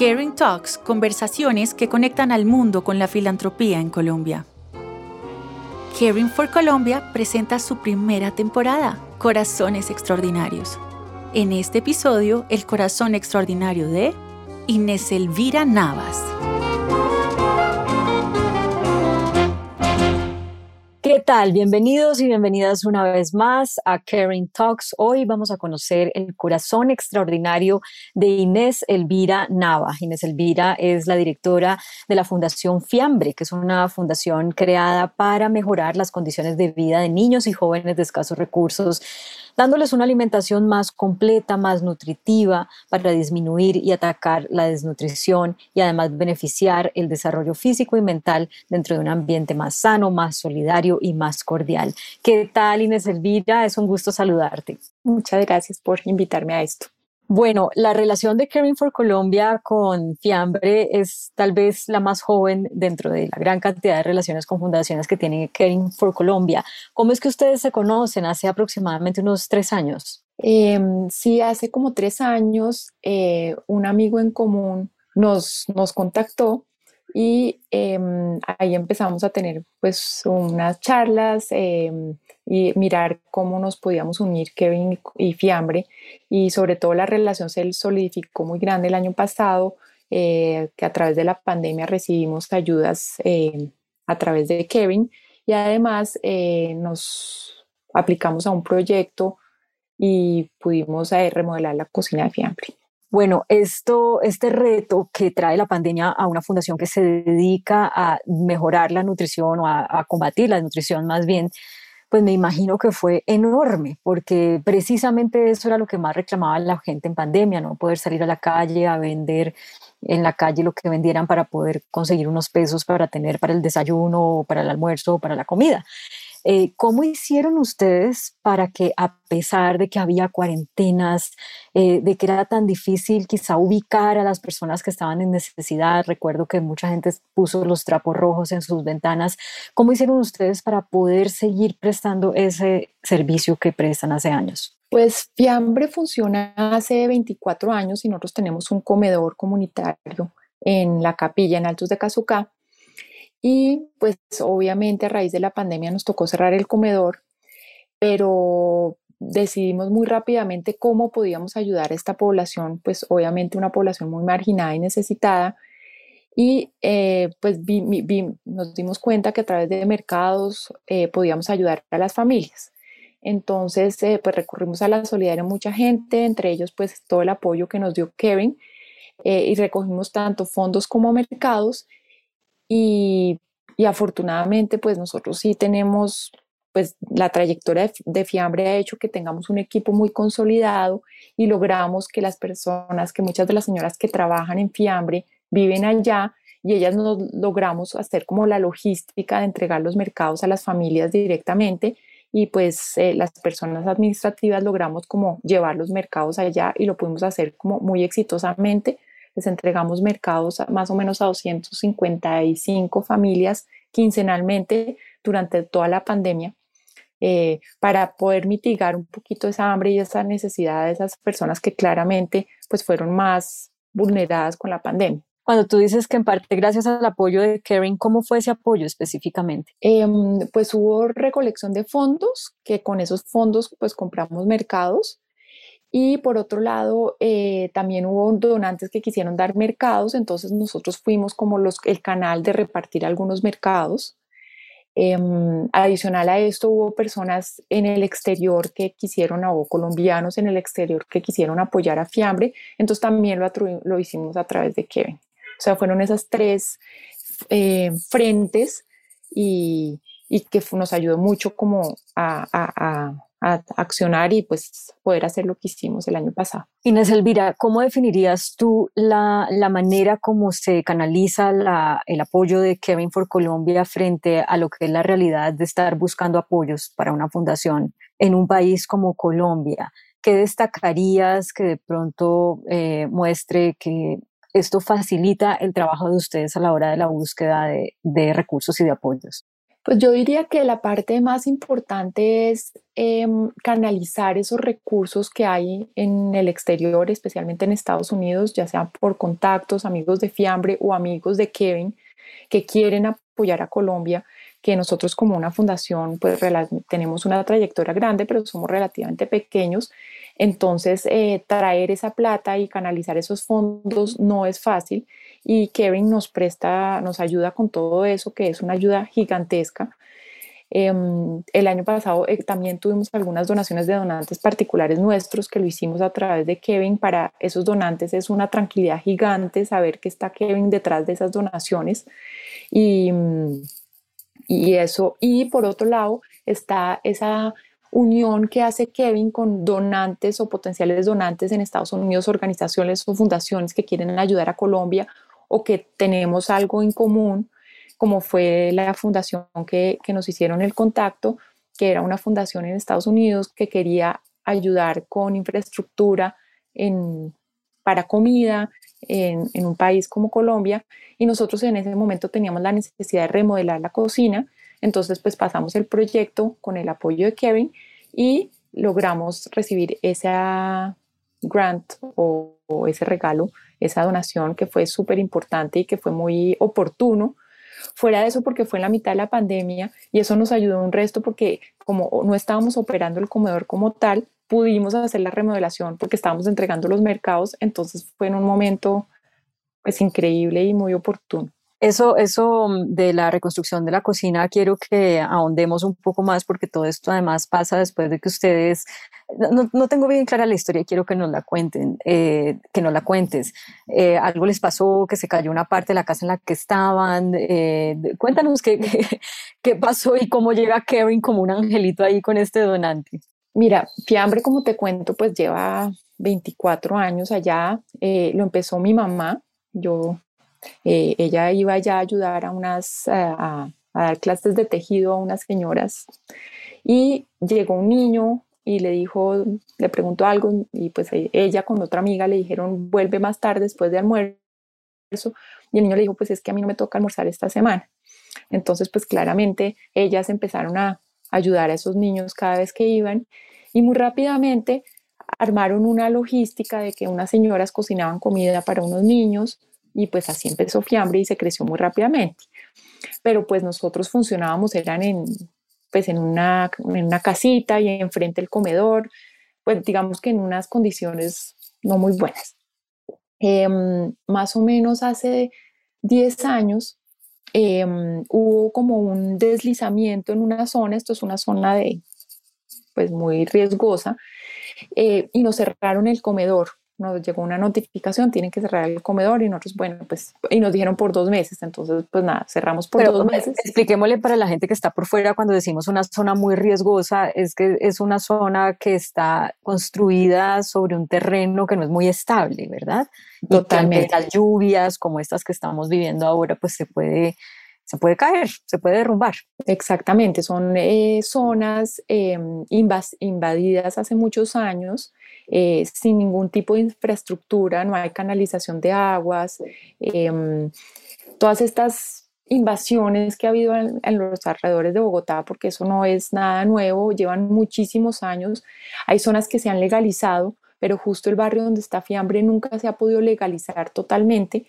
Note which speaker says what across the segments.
Speaker 1: Caring Talks, conversaciones que conectan al mundo con la filantropía en Colombia. Caring for Colombia presenta su primera temporada, Corazones Extraordinarios. En este episodio, el corazón extraordinario de Inés Elvira Navas.
Speaker 2: ¿Qué tal? Bienvenidos y bienvenidas una vez más a Caring Talks. Hoy vamos a conocer el corazón extraordinario de Inés Elvira Nava. Inés Elvira es la directora de la Fundación Fiambre, que es una fundación creada para mejorar las condiciones de vida de niños y jóvenes de escasos recursos dándoles una alimentación más completa, más nutritiva para disminuir y atacar la desnutrición y además beneficiar el desarrollo físico y mental dentro de un ambiente más sano, más solidario y más cordial. ¿Qué tal Inés Elvira? Es un gusto saludarte.
Speaker 3: Muchas gracias por invitarme a esto.
Speaker 2: Bueno, la relación de Caring for Colombia con Fiambre es tal vez la más joven dentro de la gran cantidad de relaciones con fundaciones que tiene Caring for Colombia. ¿Cómo es que ustedes se conocen? Hace aproximadamente unos tres años.
Speaker 3: Em, sí, hace como tres años eh, un amigo en común nos, nos contactó y em, ahí empezamos a tener pues unas charlas em, y mirar cómo nos podíamos unir Kevin y Fiambre y sobre todo la relación se solidificó muy grande el año pasado eh, que a través de la pandemia recibimos ayudas em, a través de Kevin y además eh, nos aplicamos a un proyecto y pudimos eh, remodelar la cocina de Fiambre.
Speaker 2: Bueno, esto, este reto que trae la pandemia a una fundación que se dedica a mejorar la nutrición o a, combatir la nutrición más bien, pues me imagino que fue enorme, porque precisamente eso era lo que más reclamaba la gente en pandemia, no poder salir a la calle a vender en la calle lo que vendieran para poder conseguir unos pesos para tener para el desayuno, para el almuerzo, para la comida. Eh, ¿Cómo hicieron ustedes para que a pesar de que había cuarentenas, eh, de que era tan difícil quizá ubicar a las personas que estaban en necesidad, recuerdo que mucha gente puso los trapos rojos en sus ventanas, ¿cómo hicieron ustedes para poder seguir prestando ese servicio que prestan hace años?
Speaker 3: Pues Fiambre funciona hace 24 años y nosotros tenemos un comedor comunitario en la capilla en Altos de Cazucá y pues obviamente a raíz de la pandemia nos tocó cerrar el comedor, pero decidimos muy rápidamente cómo podíamos ayudar a esta población, pues obviamente una población muy marginada y necesitada. Y eh, pues nos dimos cuenta que a través de mercados eh, podíamos ayudar a las familias. Entonces, eh, pues recurrimos a la solidaridad de mucha gente, entre ellos pues todo el apoyo que nos dio Kevin, y recogimos tanto fondos como mercados y, afortunadamente, pues nosotros sí tenemos, pues la trayectoria de, Fiambre ha hecho que tengamos un equipo muy consolidado y logramos que las personas, que muchas de las señoras que trabajan en Fiambre viven allá y ellas nos logramos hacer como la logística de entregar los mercados a las familias directamente y pues eh, las personas administrativas logramos como llevar los mercados allá y lo pudimos hacer como muy exitosamente les entregamos mercados más o menos a 255 familias quincenalmente durante toda la pandemia. Eh, para poder mitigar un poquito esa hambre y esa necesidad de esas personas que claramente pues fueron más vulneradas con la pandemia.
Speaker 2: Cuando tú dices que en parte gracias al apoyo de Caring, ¿cómo fue ese apoyo específicamente?
Speaker 3: Em, pues hubo recolección de fondos, que con esos fondos pues compramos mercados y por otro lado, eh, también hubo donantes que quisieron dar mercados, entonces nosotros fuimos como los, el canal de repartir algunos mercados. Em, adicional a esto, hubo personas en el exterior que quisieron, o colombianos en el exterior que quisieron apoyar a Fiambre, entonces también lo, lo hicimos a través de Kevin. O sea, fueron esas tres eh, frentes y, y, que nos ayudó mucho como a, a a accionar y pues poder hacer lo que hicimos el año pasado.
Speaker 2: Inés Elvira, ¿cómo definirías tú la, la manera como se canaliza la, el apoyo de Kevin for Colombia frente a lo que es la realidad de estar buscando apoyos para una fundación en un país como Colombia? ¿Qué destacarías que de pronto eh, muestre que esto facilita el trabajo de ustedes a la hora de la búsqueda de, de recursos y de apoyos?
Speaker 3: Pues yo diría que la parte más importante es em, canalizar esos recursos que hay en el exterior, especialmente en Estados Unidos, ya sea por contactos, amigos de Fiambre o amigos de Kevin, que quieren apoyar a Colombia, que nosotros como una fundación pues tenemos una trayectoria grande, pero somos relativamente pequeños. Entonces, eh, traer esa plata y canalizar esos fondos no es fácil y Kevin nos presta, nos ayuda con todo eso, que es una ayuda gigantesca. Em, el año pasado eh, también tuvimos algunas donaciones de donantes particulares nuestros que lo hicimos a través de Kevin. Para esos donantes es una tranquilidad gigante saber que está Kevin detrás de esas donaciones. Y, y eso, y por otro lado está esa unión que hace Kevin con donantes o potenciales donantes en Estados Unidos, organizaciones o fundaciones que quieren ayudar a Colombia o que tenemos algo en común, como fue la fundación que, que nos hicieron el contacto, que era una fundación en Estados Unidos que quería ayudar con infraestructura en, para comida en, en, un país como Colombia y nosotros en ese momento teníamos la necesidad de remodelar la cocina, entonces pues pasamos el proyecto con el apoyo de Kevin y logramos recibir esa grant o, ese regalo esa donación que fue súper importante y que fue muy oportuno. Fuera de eso, porque fue en la mitad de la pandemia y eso nos ayudó un resto porque como no estábamos operando el comedor como tal, pudimos hacer la remodelación porque estábamos entregando los mercados, entonces fue en un momento pues increíble y muy oportuno.
Speaker 2: Eso, eso mm, de la reconstrucción de la cocina, quiero que ahondemos un poco más porque todo esto además pasa después de que ustedes, no, no tengo bien clara la historia, quiero que nos la cuenten, eh, que nos la cuentes. Eh, algo les pasó, que se cayó una parte de la casa en la que estaban. Eh, cuéntanos qué, qué, pasó y cómo llega Kevin como un angelito ahí con este donante.
Speaker 3: Mira, Fiambre, como te cuento, pues lleva 24 años allá. lo empezó mi mamá. Yo eh, ella iba ya a ayudar a unas, a, dar clases de tejido a unas señoras y llegó un niño y le dijo, le preguntó algo y pues ella con otra amiga le dijeron, vuelve más tarde después de almuerzo. Y el niño le dijo, pues es que a mí no me toca almorzar esta semana. Entonces, pues claramente ellas empezaron a ayudar a esos niños cada vez que iban y muy rápidamente armaron una logística de que unas señoras cocinaban comida para unos niños, y pues así empezó Fiambre y se creció muy rápidamente. Pero pues nosotros funcionábamos, eran en, pues en una, en una casita y enfrente del comedor, pues digamos que en unas condiciones no muy buenas. Em, más o menos hace 10 años em, hubo como un deslizamiento en una zona, esto es una zona de, pues muy riesgosa, eh, y nos cerraron el comedor nos llegó una notificación, tienen que cerrar el comedor y nosotros, bueno, pues, y nos dijeron por dos meses, entonces, pues nada, cerramos por dos meses.
Speaker 2: Expliquémosle para la gente que está por fuera cuando decimos una zona muy riesgosa, es que es una zona que está construida sobre un terreno que no es muy estable, ¿verdad?
Speaker 3: Totalmente.
Speaker 2: Y las lluvias como estas que estamos viviendo ahora, pues se puede se puede caer, se puede derrumbar.
Speaker 3: Exactamente, son eh, zonas em, invadidas hace muchos años eh, sin ningún tipo de infraestructura, no hay canalización de aguas, em, todas estas invasiones que ha habido en, en, los alrededores de Bogotá, porque eso no es nada nuevo, llevan muchísimos años, hay zonas que se han legalizado, pero justo el barrio donde está Fiambre nunca se ha podido legalizar totalmente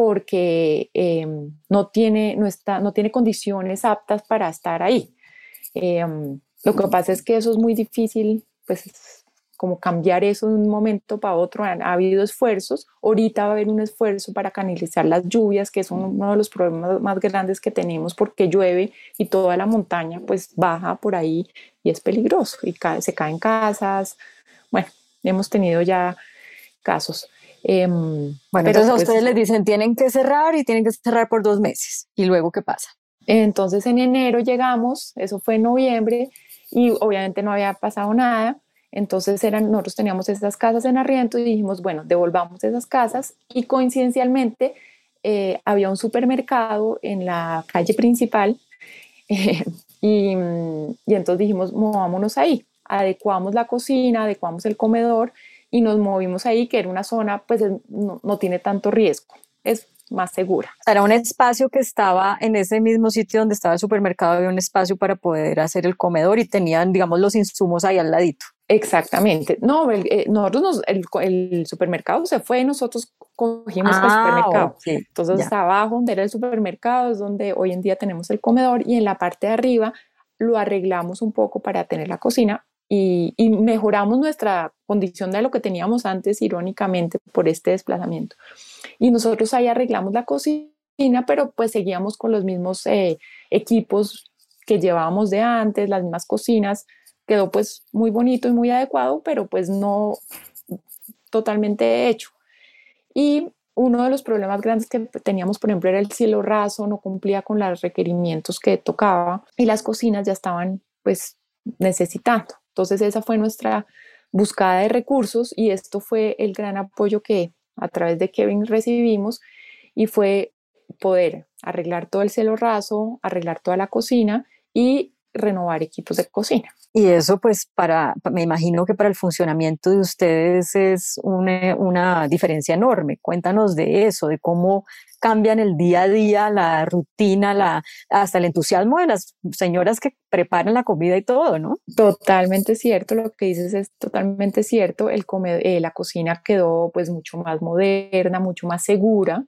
Speaker 3: porque em, no, tiene, no, está, no tiene condiciones aptas para estar ahí. Em, lo que pasa es que eso es muy difícil, pues como cambiar eso de un momento para otro. Ha, habido esfuerzos, ahorita va a haber un esfuerzo para canalizar las lluvias, que es uno de los problemas más grandes que tenemos porque llueve y toda la montaña pues baja por ahí y es peligroso y se caen casas. Bueno, hemos tenido ya casos.
Speaker 2: Em, bueno, entonces a pues ustedes les dicen tienen que cerrar y tienen que cerrar por dos meses. ¿Y luego qué pasa?
Speaker 3: Entonces en enero llegamos, eso fue en noviembre y obviamente no había pasado nada. Entonces eran, nosotros teníamos esas casas en arriendo y dijimos, bueno, devolvamos esas casas y coincidencialmente eh, había un supermercado en la calle principal y, y, entonces dijimos, movámonos ahí, adecuamos la cocina, adecuamos el comedor y nos movimos ahí, que era una zona, pues no, no tiene tanto riesgo. Es más segura.
Speaker 2: Era un espacio que estaba en ese mismo sitio donde estaba el supermercado, había un espacio para poder hacer el comedor y tenían, digamos, los insumos ahí al ladito.
Speaker 3: Exactamente. No, el, eh, nosotros el, supermercado se fue y nosotros cogimos el ah, supermercado. Entonces abajo donde era el supermercado es donde hoy en día tenemos el comedor y en la parte de arriba lo arreglamos un poco para tener la cocina y, y, mejoramos nuestra condición de lo que teníamos antes, irónicamente, por este desplazamiento. Y nosotros ahí arreglamos la cocina, pero pues seguíamos con los mismos eh, equipos que llevábamos de antes, las mismas cocinas. Quedó pues muy bonito y muy adecuado, pero pues no totalmente hecho. Y uno de los problemas grandes que teníamos, por ejemplo, era el cielo raso, no cumplía con los requerimientos que tocaba y las cocinas ya estaban pues necesitando. Entonces esa fue nuestra búsqueda de recursos y esto fue el gran apoyo que a través de Kevin recibimos y fue poder arreglar todo el cielo raso, arreglar toda la cocina y renovar equipos de cocina.
Speaker 2: Y eso pues para, me imagino que para el funcionamiento de ustedes es una, una, diferencia enorme. Cuéntanos de eso, de cómo cambian el día a día, la rutina, la, hasta el entusiasmo de las señoras que preparan la comida y todo, ¿no?
Speaker 3: Totalmente cierto, lo que dices es totalmente cierto. El eh, la cocina quedó pues mucho más moderna, mucho más segura.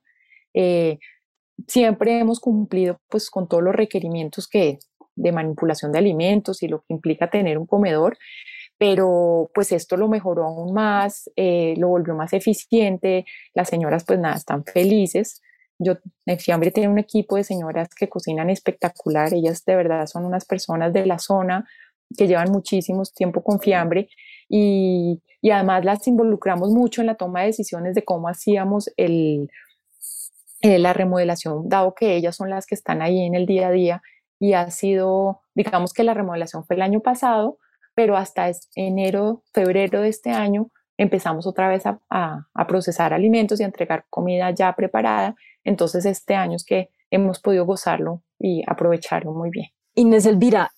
Speaker 3: Eh, siempre hemos cumplido pues con todos los requerimientos que de manipulación de alimentos y lo que implica tener un comedor, pero pues esto lo mejoró aún más, eh, lo volvió más eficiente, las señoras pues nada, están felices. Yo, en Fiambre tiene un equipo de señoras que cocinan espectacular, ellas de verdad son unas personas de la zona que llevan muchísimo tiempo con Fiambre y, y además las involucramos mucho en la toma de decisiones de cómo hacíamos el, eh, la remodelación, dado que ellas son las que están ahí en el día a día y ha sido, digamos que la remodelación fue el año pasado, pero hasta enero, febrero de este año empezamos otra vez a, procesar alimentos y a entregar comida ya preparada. Entonces este año es que hemos podido gozarlo y aprovecharlo muy bien.
Speaker 2: Inés Elvira,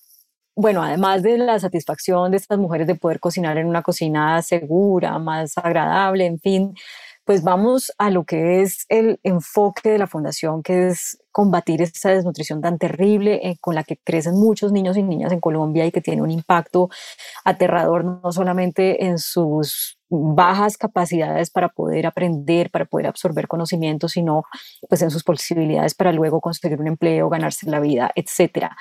Speaker 2: bueno, además de la satisfacción de estas mujeres de poder cocinar en una cocina segura, más agradable, en fin, pues vamos a lo que es el enfoque de la fundación, que es combatir esta desnutrición tan terrible eh, con la que crecen muchos niños y niñas en Colombia y que tiene un impacto aterrador no solamente en sus bajas capacidades para poder aprender, para poder absorber conocimientos, sino pues en sus posibilidades para luego conseguir un empleo, ganarse la vida, etcétera.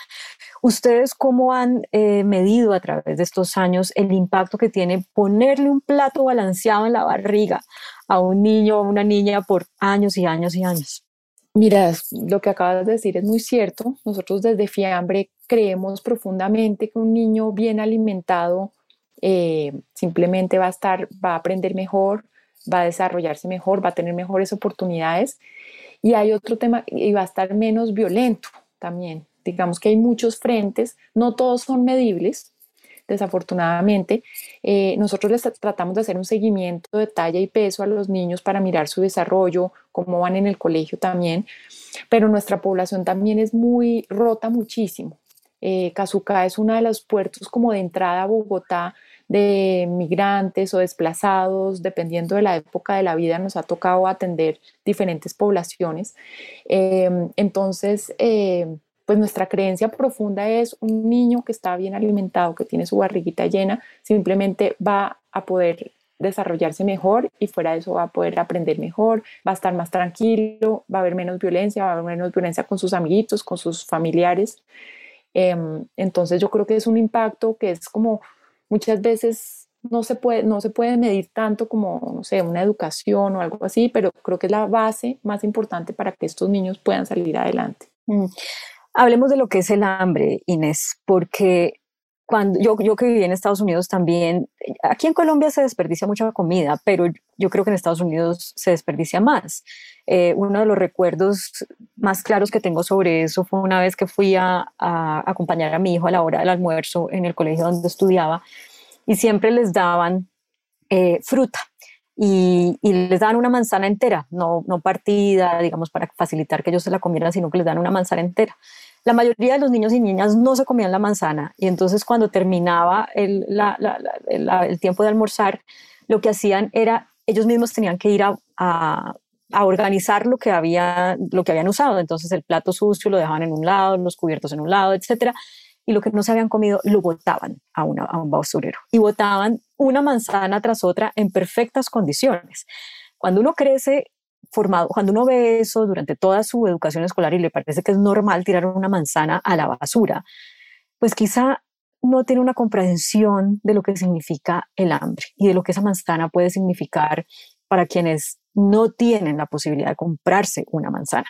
Speaker 2: ¿Ustedes cómo han eh, medido a través de estos años el impacto que tiene ponerle un plato balanceado en la barriga a un niño o una niña por años y años y años.
Speaker 3: Mira, lo que acabas de decir es muy cierto. Nosotros desde Fiambre creemos profundamente que un niño bien alimentado eh, simplemente va a estar, va a aprender mejor, va a desarrollarse mejor, va a tener mejores oportunidades. Y hay otro tema, y va a estar menos violento también. Digamos que hay muchos frentes, no todos son medibles, desafortunadamente. Eh, nosotros les tratamos de hacer un seguimiento de talla y peso a los niños para mirar su desarrollo, cómo van en el colegio también, pero nuestra población también es muy rota muchísimo. Eh, es uno de los puertos como de entrada a Bogotá de migrantes o desplazados, dependiendo de la época de la vida, nos ha tocado atender diferentes poblaciones. Eh, entonces, eh, pues nuestra creencia profunda es un niño que está bien alimentado, que tiene su barriguita llena, simplemente va a poder desarrollarse mejor y fuera de eso va a poder aprender mejor, va a estar más tranquilo, va a haber menos violencia, va a haber menos violencia con sus amiguitos, con sus familiares. Em, entonces yo creo que es un impacto que es como muchas veces no se puede, no se puede medir tanto como, no sé, una educación o algo así, pero creo que es la base más importante para que estos niños puedan salir adelante. Mm.
Speaker 2: Hablemos de lo que es el hambre, Inés, porque cuando yo, yo que viví en Estados Unidos también, aquí en Colombia se desperdicia mucha comida, pero yo creo que en Estados Unidos se desperdicia más. Eh, uno de los recuerdos más claros que tengo sobre eso fue una vez que fui a, acompañar a mi hijo a la hora del almuerzo en el colegio donde estudiaba y siempre les daban eh, fruta y, les dan una manzana entera, no, no partida, digamos, para facilitar que ellos se la comieran, sino que les dan una manzana entera. La mayoría de los niños y niñas no se comían la manzana y entonces cuando terminaba el, el tiempo de almorzar, lo que hacían era, ellos mismos tenían que ir a, a organizar lo que, había, lo que habían usado. Entonces el plato sucio lo dejaban en un lado, los cubiertos en un lado, etcétera. Y lo que no se habían comido lo botaban a, una, un basurero. Y botaban una manzana tras otra en perfectas condiciones. Cuando uno crece formado, cuando uno ve eso durante toda su educación escolar y le parece que es normal tirar una manzana a la basura, pues quizá no tiene una comprensión de lo que significa el hambre y de lo que esa manzana puede significar para quienes no tienen la posibilidad de comprarse una manzana.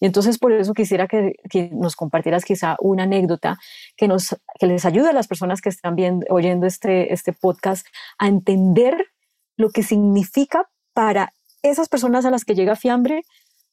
Speaker 2: Y entonces por eso quisiera que, nos compartieras quizá una anécdota que, nos, que les ayude a las personas que están viendo, oyendo este, este podcast a entender lo que significa para esas personas a las que llega fiambre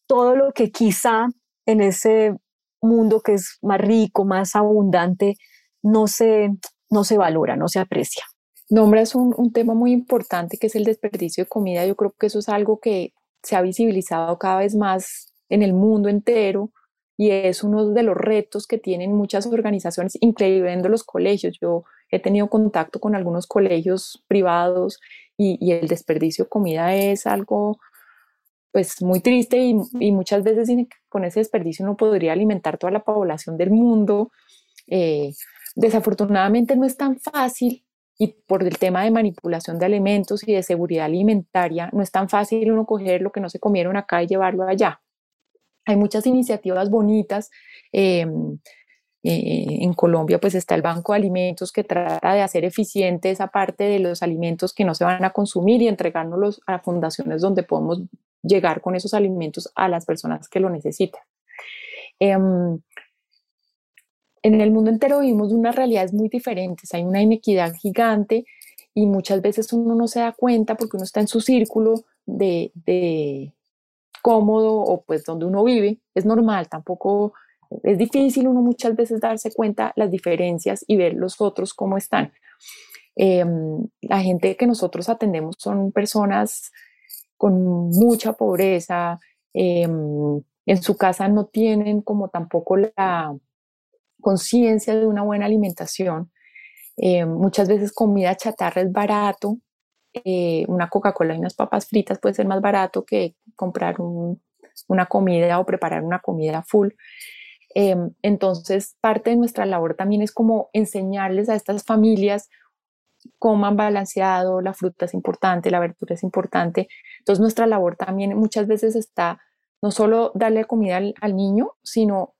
Speaker 2: todo lo que quizá en ese mundo que es más rico, más abundante, no se, no se valora, no se aprecia.
Speaker 3: Nombras un, un tema muy importante que es el desperdicio de comida. Yo creo que eso es algo que se ha visibilizado cada vez más en el mundo entero y es uno de los retos que tienen muchas organizaciones, incluyendo los colegios. Yo he tenido contacto con algunos colegios privados y, y el desperdicio de comida es algo pues muy triste y, y, muchas veces con ese desperdicio no podría alimentar toda la población del mundo. Eh, desafortunadamente no es tan fácil y por el tema de manipulación de alimentos y de seguridad alimentaria, no es tan fácil uno coger lo que no se comieron acá y llevarlo allá. Hay muchas iniciativas bonitas. Em, eh, en Colombia pues está el Banco de Alimentos que trata de hacer eficiente esa parte de los alimentos que no se van a consumir y entregárnoslos a fundaciones donde podemos llegar con esos alimentos a las personas que lo necesitan. Em, en el mundo entero vivimos unas realidades muy diferentes, hay una inequidad gigante y muchas veces uno no se da cuenta porque uno está en su círculo de, de cómodo o pues donde uno vive, es normal, tampoco es difícil uno muchas veces darse cuenta las diferencias y ver los otros cómo están. Em, la gente que nosotros atendemos son personas con mucha pobreza, em, en su casa no tienen como tampoco la, conciencia de una buena alimentación. Eh, muchas veces comida chatarra es barato, eh, una Coca-Cola y unas papas fritas puede ser más barato que comprar una comida o preparar una comida full. Em, entonces, parte de nuestra labor también es como enseñarles a estas familias coman balanceado, la fruta es importante, la verdura es importante. Entonces, nuestra labor también muchas veces está no solo darle comida al niño, sino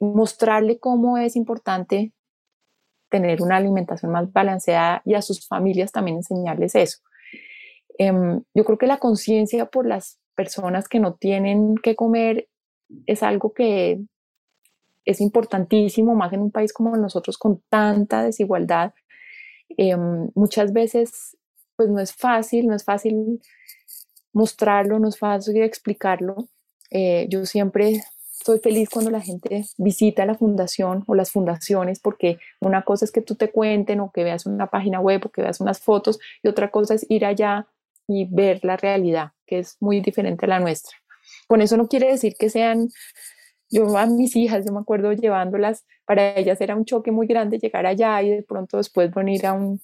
Speaker 3: mostrarle cómo es importante tener una alimentación más balanceada y a sus familias también enseñarles eso. Em, yo creo que la conciencia por las personas que no tienen que comer es algo que es importantísimo, más en un país como nosotros con tanta desigualdad. Em, muchas veces, pues no es fácil, no es fácil mostrarlo, no es fácil explicarlo. Eh, yo siempre estoy feliz cuando la gente visita la fundación o las fundaciones, porque una cosa es que tú te cuenten o que veas una página web o que veas unas fotos y otra cosa es ir allá y ver la realidad, que es muy diferente a la nuestra. Con eso no quiere decir que sean, yo a mis hijas, yo me acuerdo llevándolas, para ellas era un choque muy grande llegar allá y de pronto después venir a, un,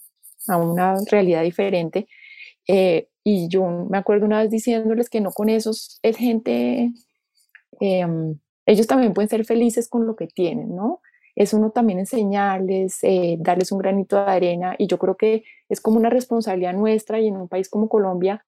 Speaker 3: a una realidad diferente. Eh, y yo me acuerdo una vez diciéndoles que no con esos es gente eh, ellos también pueden ser felices con lo que tienen, ¿no? Es uno también enseñarles, eh, darles un granito de arena y yo creo que es como una responsabilidad nuestra y en un país como Colombia,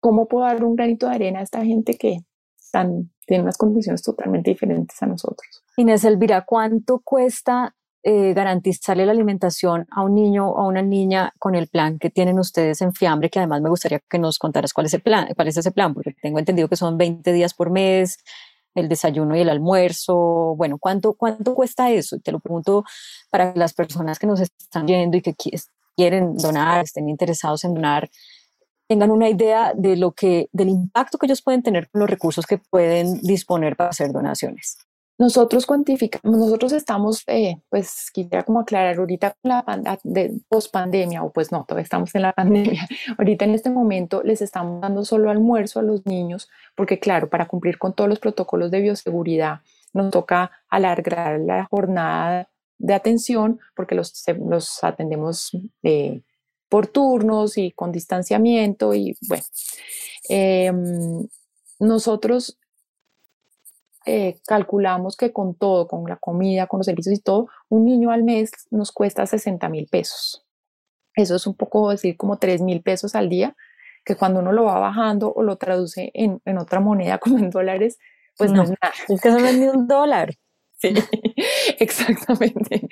Speaker 3: ¿cómo puedo dar un granito de arena a esta gente que están, tiene unas condiciones totalmente diferentes a nosotros?
Speaker 2: Inés Elvira, ¿cuánto cuesta eh, garantizarle la alimentación a un niño o a una niña con el plan que tienen ustedes en Fiambre, que además me gustaría que nos contaras cuál es el plan, cuál es ese plan, porque tengo entendido que son 20 días por mes, el desayuno y el almuerzo. Bueno, ¿cuánto, cuánto cuesta eso? te lo pregunto para las personas que nos están viendo y que quieren donar, estén interesados en donar, tengan una idea de lo que, del impacto que ellos pueden tener con los recursos que pueden disponer para hacer donaciones.
Speaker 3: Nosotros cuantificamos, nosotros estamos, eh, pues quisiera como aclarar ahorita la de post pandemia, o pues no, todavía estamos en la pandemia. Ahorita en este momento les estamos dando solo almuerzo a los niños, porque claro, para cumplir con todos los protocolos de bioseguridad, nos toca alargar la jornada de atención, porque los, los atendemos eh, por turnos y con distanciamiento, y bueno. Eh, nosotros eh, calculamos que con todo, con la comida, con los servicios y todo, un niño al mes nos cuesta 60 mil pesos. Eso es un poco decir como 3 mil pesos al día, que cuando uno lo va bajando o lo traduce en, en otra moneda como en dólares, pues no, es nada.
Speaker 2: Es que eso no es ni un dólar.
Speaker 3: Sí, exactamente.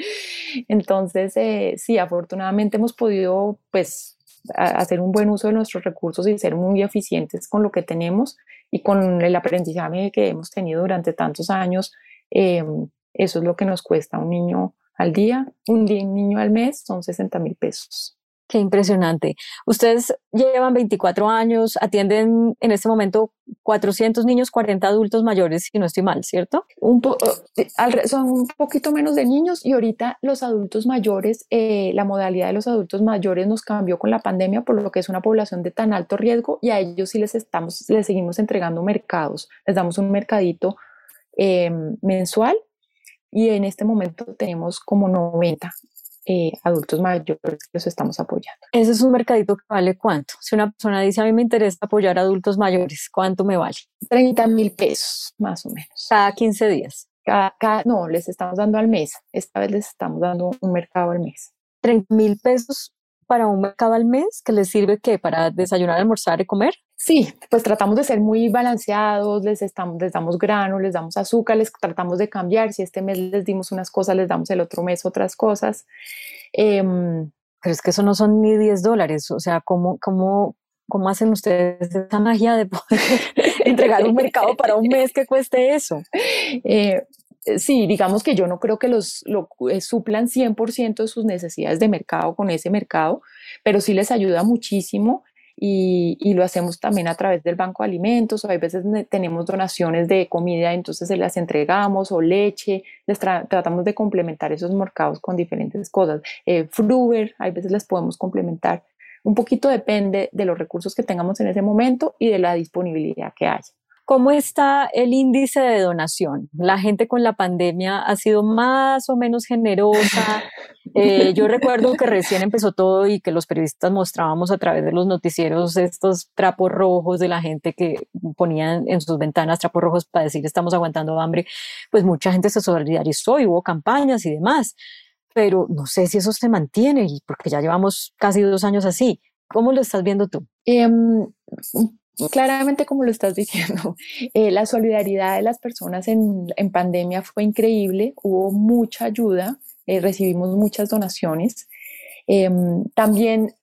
Speaker 3: Entonces, eh, sí, afortunadamente hemos podido pues hacer un buen uso de nuestros recursos y ser muy eficientes con lo que tenemos y con el aprendizaje que hemos tenido durante tantos años. Eh, eso es lo que nos cuesta un niño al día, un niño al mes son 60 mil pesos.
Speaker 2: Qué impresionante. Ustedes llevan 24 años, atienden en este momento 400 niños, 40 adultos mayores, si no estoy mal, ¿cierto?
Speaker 3: Un eh, son un poquito menos de niños y ahorita los adultos mayores, eh, la modalidad de los adultos mayores nos cambió con la pandemia, por lo que es una población de tan alto riesgo y a ellos sí les, estamos, les seguimos entregando mercados. Les damos un mercadito em, mensual y en este momento tenemos como 90 eh, adultos mayores que los estamos apoyando.
Speaker 2: Ese es un mercadito que vale cuánto. Si una persona dice a mí me interesa apoyar a adultos mayores, ¿cuánto me vale?
Speaker 3: 30 mil pesos, más o menos.
Speaker 2: Cada 15 días.
Speaker 3: Cada, no, les estamos dando al mes. Esta vez les estamos dando un mercado al mes.
Speaker 2: 30 mil pesos para un mercado al mes que les sirve qué? Para desayunar, almorzar y comer.
Speaker 3: Sí, pues tratamos de ser muy balanceados, les, estamos, les damos grano, les damos azúcar, les tratamos de cambiar. Si este mes les dimos unas cosas, les damos el otro mes otras cosas.
Speaker 2: Em, Pero es que eso no son ni 10 dólares. O sea, ¿cómo, cómo, cómo hacen ustedes esa magia de poder entregar un mercado para un mes que cueste eso?
Speaker 3: Eh, sí, digamos que yo no creo que los lo, eh, suplan 100% de sus necesidades de mercado con ese mercado, pero sí les ayuda muchísimo y, lo hacemos también a través del banco de alimentos o hay veces tenemos donaciones de comida, entonces se las entregamos o leche, les tratamos de complementar esos mercados con diferentes cosas. Eh, Fruber, hay veces les podemos complementar. Un poquito depende de los recursos que tengamos en ese momento y de la disponibilidad que haya.
Speaker 2: ¿Cómo está el índice de donación? La gente con la pandemia ha sido más o menos generosa. Eh, yo recuerdo que recién empezó todo y que los periodistas mostrábamos a través de los noticieros estos trapos rojos de la gente que ponían en sus ventanas trapos rojos para decir estamos aguantando hambre. Pues mucha gente se solidarizó y hubo campañas y demás. Pero no sé si eso se mantiene porque ya llevamos casi dos años así. ¿Cómo lo estás viendo tú?
Speaker 3: Em, claramente como lo estás diciendo, eh, la solidaridad de las personas en, en, pandemia fue increíble, hubo mucha ayuda, eh, recibimos muchas donaciones. Em, también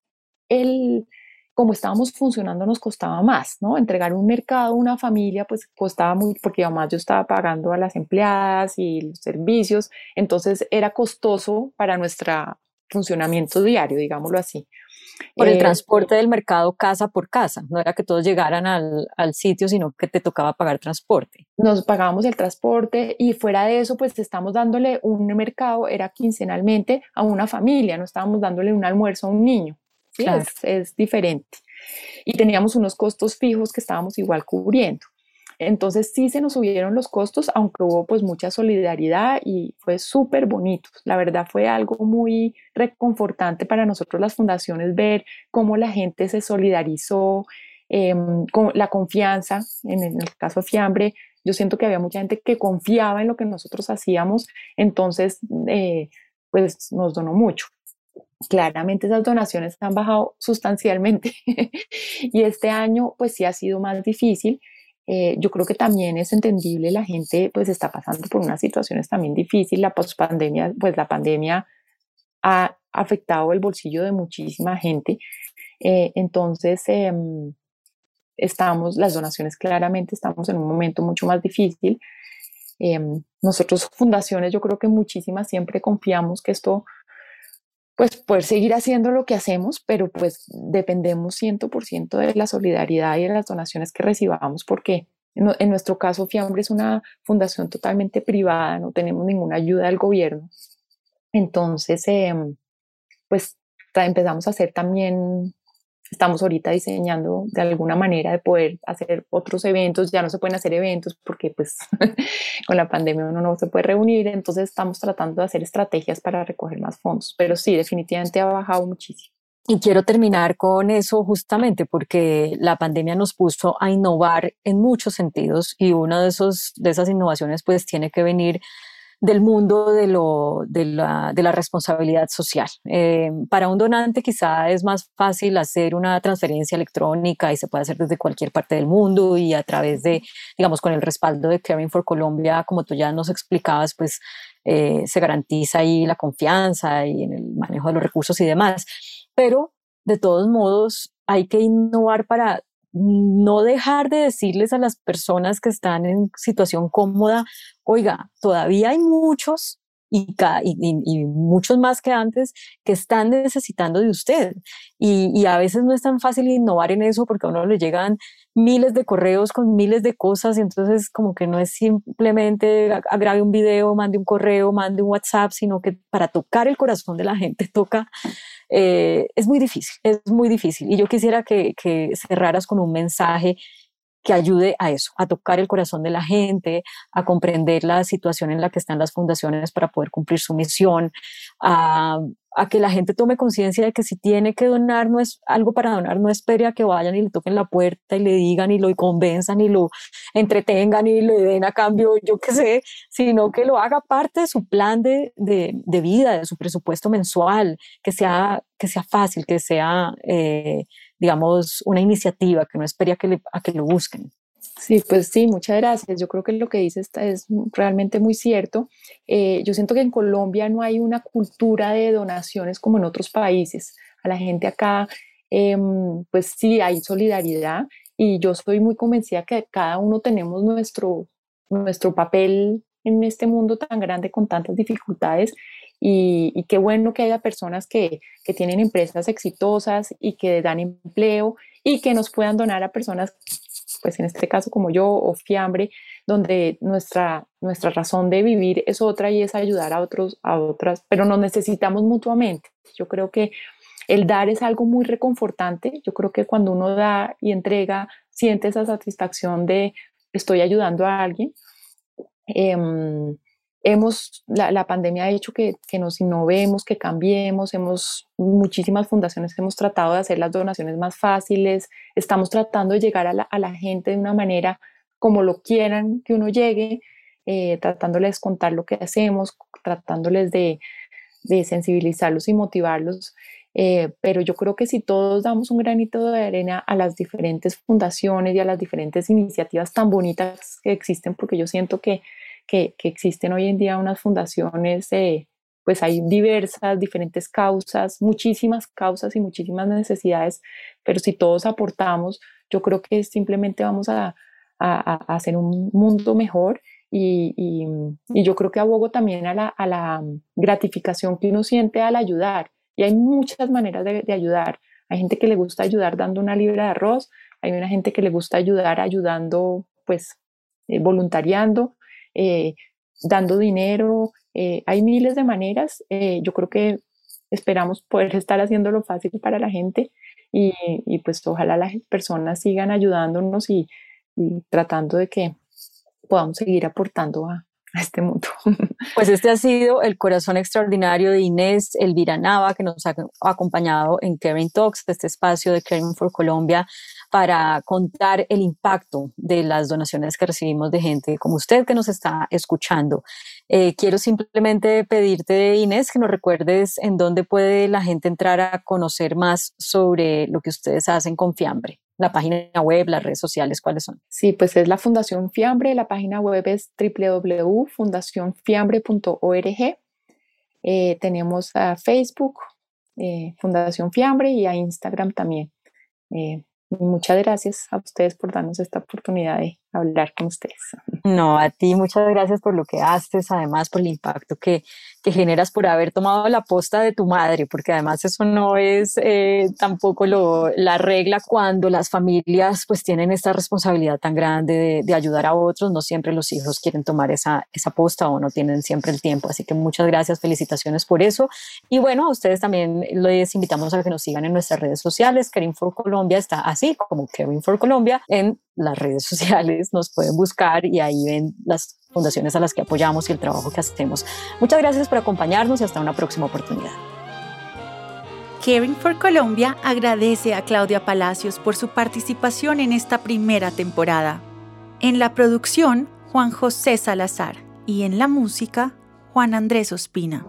Speaker 3: el, como estábamos funcionando nos costaba más, ¿no? Entregar un mercado a una familia pues costaba muy, porque además yo estaba pagando a las empleadas y los servicios, entonces era costoso para nuestro funcionamiento diario, digámoslo así.
Speaker 2: Por el eh, transporte del mercado casa por casa, no era que todos llegaran al, al, sitio, sino que te tocaba pagar transporte.
Speaker 3: Nos pagábamos el transporte y fuera de eso, pues estamos dándole un mercado, era quincenalmente, a una familia, no estábamos dándole un almuerzo a un niño. Es, es diferente. Y teníamos unos costos fijos que estábamos igual cubriendo. Entonces sí se nos subieron los costos, aunque hubo pues mucha solidaridad y fue súper bonito. La verdad fue algo muy reconfortante para nosotros las fundaciones ver cómo la gente se solidarizó, em, con la confianza, en el caso de Fiambre, yo siento que había mucha gente que confiaba en lo que nosotros hacíamos, entonces eh, pues nos donó mucho. Claramente esas donaciones han bajado sustancialmente y este año pues sí ha sido más difícil eh, yo creo que también es entendible, la gente pues está pasando por unas situaciones también difíciles, la pospandemia, pues la pandemia ha afectado el bolsillo de muchísima gente, eh, entonces em, estamos, las donaciones claramente estamos en un momento mucho más difícil. Em, nosotros fundaciones, yo creo que muchísimas siempre confiamos que esto pues poder seguir haciendo lo que hacemos, pero pues dependemos 100% de la solidaridad y de las donaciones que recibamos, porque en, nuestro caso Fiambre es una fundación totalmente privada, no tenemos ninguna ayuda del gobierno. Entonces, em, pues empezamos a hacer también estamos ahorita diseñando de alguna manera de poder hacer otros eventos, ya no se pueden hacer eventos porque pues con la pandemia uno no se puede reunir, entonces estamos tratando de hacer estrategias para recoger más fondos, pero sí, definitivamente ha bajado muchísimo.
Speaker 2: y quiero terminar con eso justamente porque la pandemia nos puso a innovar en muchos sentidos y una de, esos, de esas innovaciones pues tiene que venir del mundo de, lo, de, la, de la responsabilidad social. Eh, para un donante quizá es más fácil hacer una transferencia electrónica y se puede hacer desde cualquier parte del mundo y a través de, digamos, con el respaldo de Caring for Colombia, como tú ya nos explicabas, pues eh, se garantiza ahí la confianza y en el manejo de los recursos y demás. Pero de todos modos hay que innovar para no dejar de decirles a las personas que están en situación cómoda, oiga, todavía hay muchos y, y, muchos más que antes que están necesitando de usted. Y, a veces no es tan fácil innovar en eso porque a uno le llegan miles de correos con miles de cosas y entonces como que no es simplemente grabe un video, mande un correo, mande un WhatsApp, sino que para tocar el corazón de la gente toca eh, es muy difícil, es muy difícil. Y yo quisiera que cerraras con un mensaje que ayude a eso, a tocar el corazón de la gente, a comprender la situación en la que están las fundaciones para poder cumplir su misión, a, que la gente tome conciencia de que si tiene que donar no es algo para donar, no espere a que vayan y le toquen la puerta y le digan y lo convenzan y lo entretengan y le den a cambio, yo qué sé, sino que lo haga parte de su plan de, de, de vida, de su presupuesto mensual, que sea, que sea fácil, que sea... Eh, digamos, una iniciativa, que no espere que, a que lo busquen.
Speaker 3: Sí, pues sí, muchas gracias. Yo creo que lo que dices es realmente muy cierto. Eh, yo siento que en Colombia no hay una cultura de donaciones como en otros países. A la gente acá, em, pues sí, hay solidaridad y yo estoy muy convencida que cada uno tenemos nuestro, nuestro papel en este mundo tan grande con tantas dificultades y, qué bueno que haya personas que, que, tienen empresas exitosas y que dan empleo y que nos puedan donar a personas, pues en este caso como yo o Fiambre, donde nuestra, nuestra razón de vivir es otra y es ayudar a otros, a otras, pero nos necesitamos mutuamente. Yo creo que el dar es algo muy reconfortante. Yo creo que cuando uno da y entrega, siente esa satisfacción de estoy ayudando a alguien. Em, hemos, la, pandemia ha hecho que, nos innovemos, que cambiemos, hemos, muchísimas fundaciones hemos tratado de hacer las donaciones más fáciles, estamos tratando de llegar a la, gente de una manera como lo quieran que uno llegue, eh, tratándoles de contar lo que hacemos, tratándoles de, sensibilizarlos y motivarlos. Eh, pero yo creo que si todos damos un granito de arena a las diferentes fundaciones y a las diferentes iniciativas tan bonitas que existen, porque yo siento que que, existen hoy en día unas fundaciones, pues hay diversas, diferentes causas, muchísimas causas y muchísimas necesidades, pero si todos aportamos, yo creo que simplemente vamos a, hacer un mundo mejor y, yo creo que abogo también a la, gratificación que uno siente al ayudar. Y hay muchas maneras de, de, ayudar. Hay gente que le gusta ayudar dando una libra de arroz, hay una gente que le gusta ayudar ayudando, pues, eh, voluntariando, eh, dando dinero. Eh, hay miles de maneras. Eh, yo creo que esperamos poder estar haciéndolo fácil para la gente y, pues ojalá las personas sigan ayudándonos y, y tratando de que podamos seguir aportando a, este mundo.
Speaker 2: Pues este ha sido el corazón extraordinario de Inés Elvira Nava, que nos ha acompañado en Caring Talks, este espacio de Caring for Colombia, para contar el impacto de las donaciones que recibimos de gente como usted que nos está escuchando. Eh, quiero simplemente pedirte, Inés, que nos recuerdes en dónde puede la gente entrar a conocer más sobre lo que ustedes hacen con Fiambre la página web, las redes sociales, ¿cuáles son?
Speaker 3: Sí, pues es la Fundación Fiambre, la página web es www.fundacionfiambre.org. Eh, tenemos a Facebook, eh, Fundación Fiambre, y a Instagram también. Eh, muchas gracias a ustedes por darnos esta oportunidad de hablar con ustedes.
Speaker 2: No, a ti muchas gracias por lo que haces, además por el impacto que, que generas por haber tomado la posta de tu madre, porque además eso no es eh, tampoco la regla cuando las familias pues tienen esta responsabilidad tan grande de, ayudar a otros, no siempre los hijos quieren tomar esa, esa posta o no tienen siempre el tiempo, así que muchas gracias, felicitaciones por eso. Y bueno, a ustedes también les invitamos a que nos sigan en nuestras redes sociales, Caring for Colombia está así como Caring for Colombia en las redes sociales, nos pueden buscar y ahí ven las fundaciones a las que apoyamos y el trabajo que hacemos. Muchas gracias por acompañarnos y hasta una próxima oportunidad.
Speaker 1: Caring for Colombia agradece a Claudia Palacios por su participación en esta primera temporada. En la producción, Juan José Salazar y en la música, Juan Andrés Ospina.